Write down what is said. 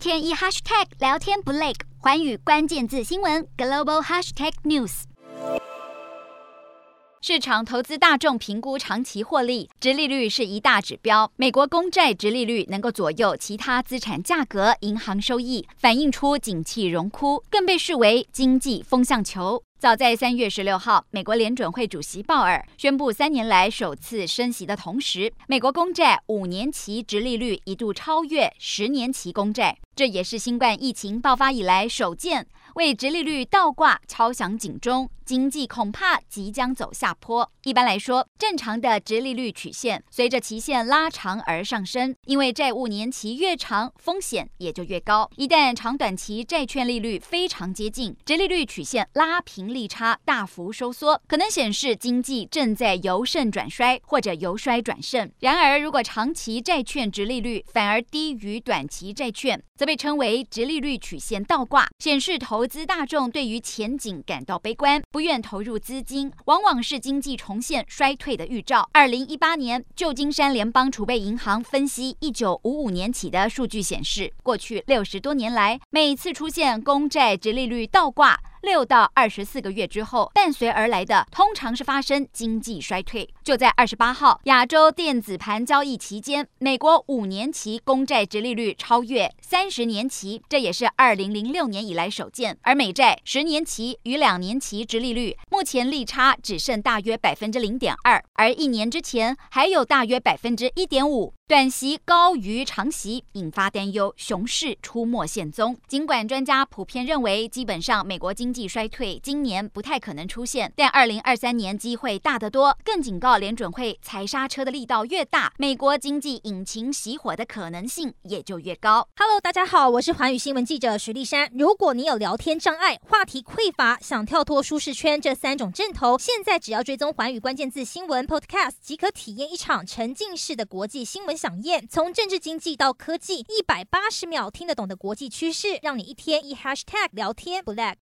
天一 hashtag 聊天不累，寰宇关键字新闻 global hashtag news。市场投资大众评估长期获利，殖利率是一大指标。美国公债殖利率能够左右其他资产价格、银行收益，反映出景气荣枯，更被视为经济风向球。早在三月十六号，美国联准会主席鲍尔宣布三年来首次升息的同时，美国公债五年期殖利率一度超越十年期公债，这也是新冠疫情爆发以来首见，为殖利率倒挂敲响警钟。经济恐怕即将走下坡。一般来说，正常的殖利率曲线随着期限拉长而上升，因为债务年期越长，风险也就越高。一旦长短期债券利率非常接近，殖利率曲线拉平利差大幅收缩，可能显示经济正在由盛转衰或者由衰转盛。然而，如果长期债券殖利率反而低于短期债券，则被称为直利率曲线倒挂，显示投资大众对于前景感到悲观。不愿投入资金，往往是经济重现衰退的预兆。二零一八年，旧金山联邦储备银行分析一九五五年起的数据显示，过去六十多年来，每次出现公债直利率倒挂。六到二十四个月之后，伴随而来的通常是发生经济衰退。就在二十八号亚洲电子盘交易期间，美国五年期公债殖利率超越三十年期，这也是二零零六年以来首见。而美债十年期与两年期殖利率目前利差只剩大约百分之零点二，而一年之前还有大约百分之一点五。短息高于长息，引发担忧，熊市出没现踪。尽管专家普遍认为，基本上美国经经济衰退今年不太可能出现，但二零二三年机会大得多。更警告联准会踩刹车的力道越大，美国经济引擎熄火的可能性也就越高。Hello，大家好，我是环宇新闻记者徐丽珊。如果你有聊天障碍、话题匮乏，想跳脱舒适圈这三种阵头，现在只要追踪环宇关键字新闻 Podcast，即可体验一场沉浸式的国际新闻。饗宴，从政治经济到科技，一百八十秒听得懂的国际趋势，让你一天一 hashtag 聊天不 lag。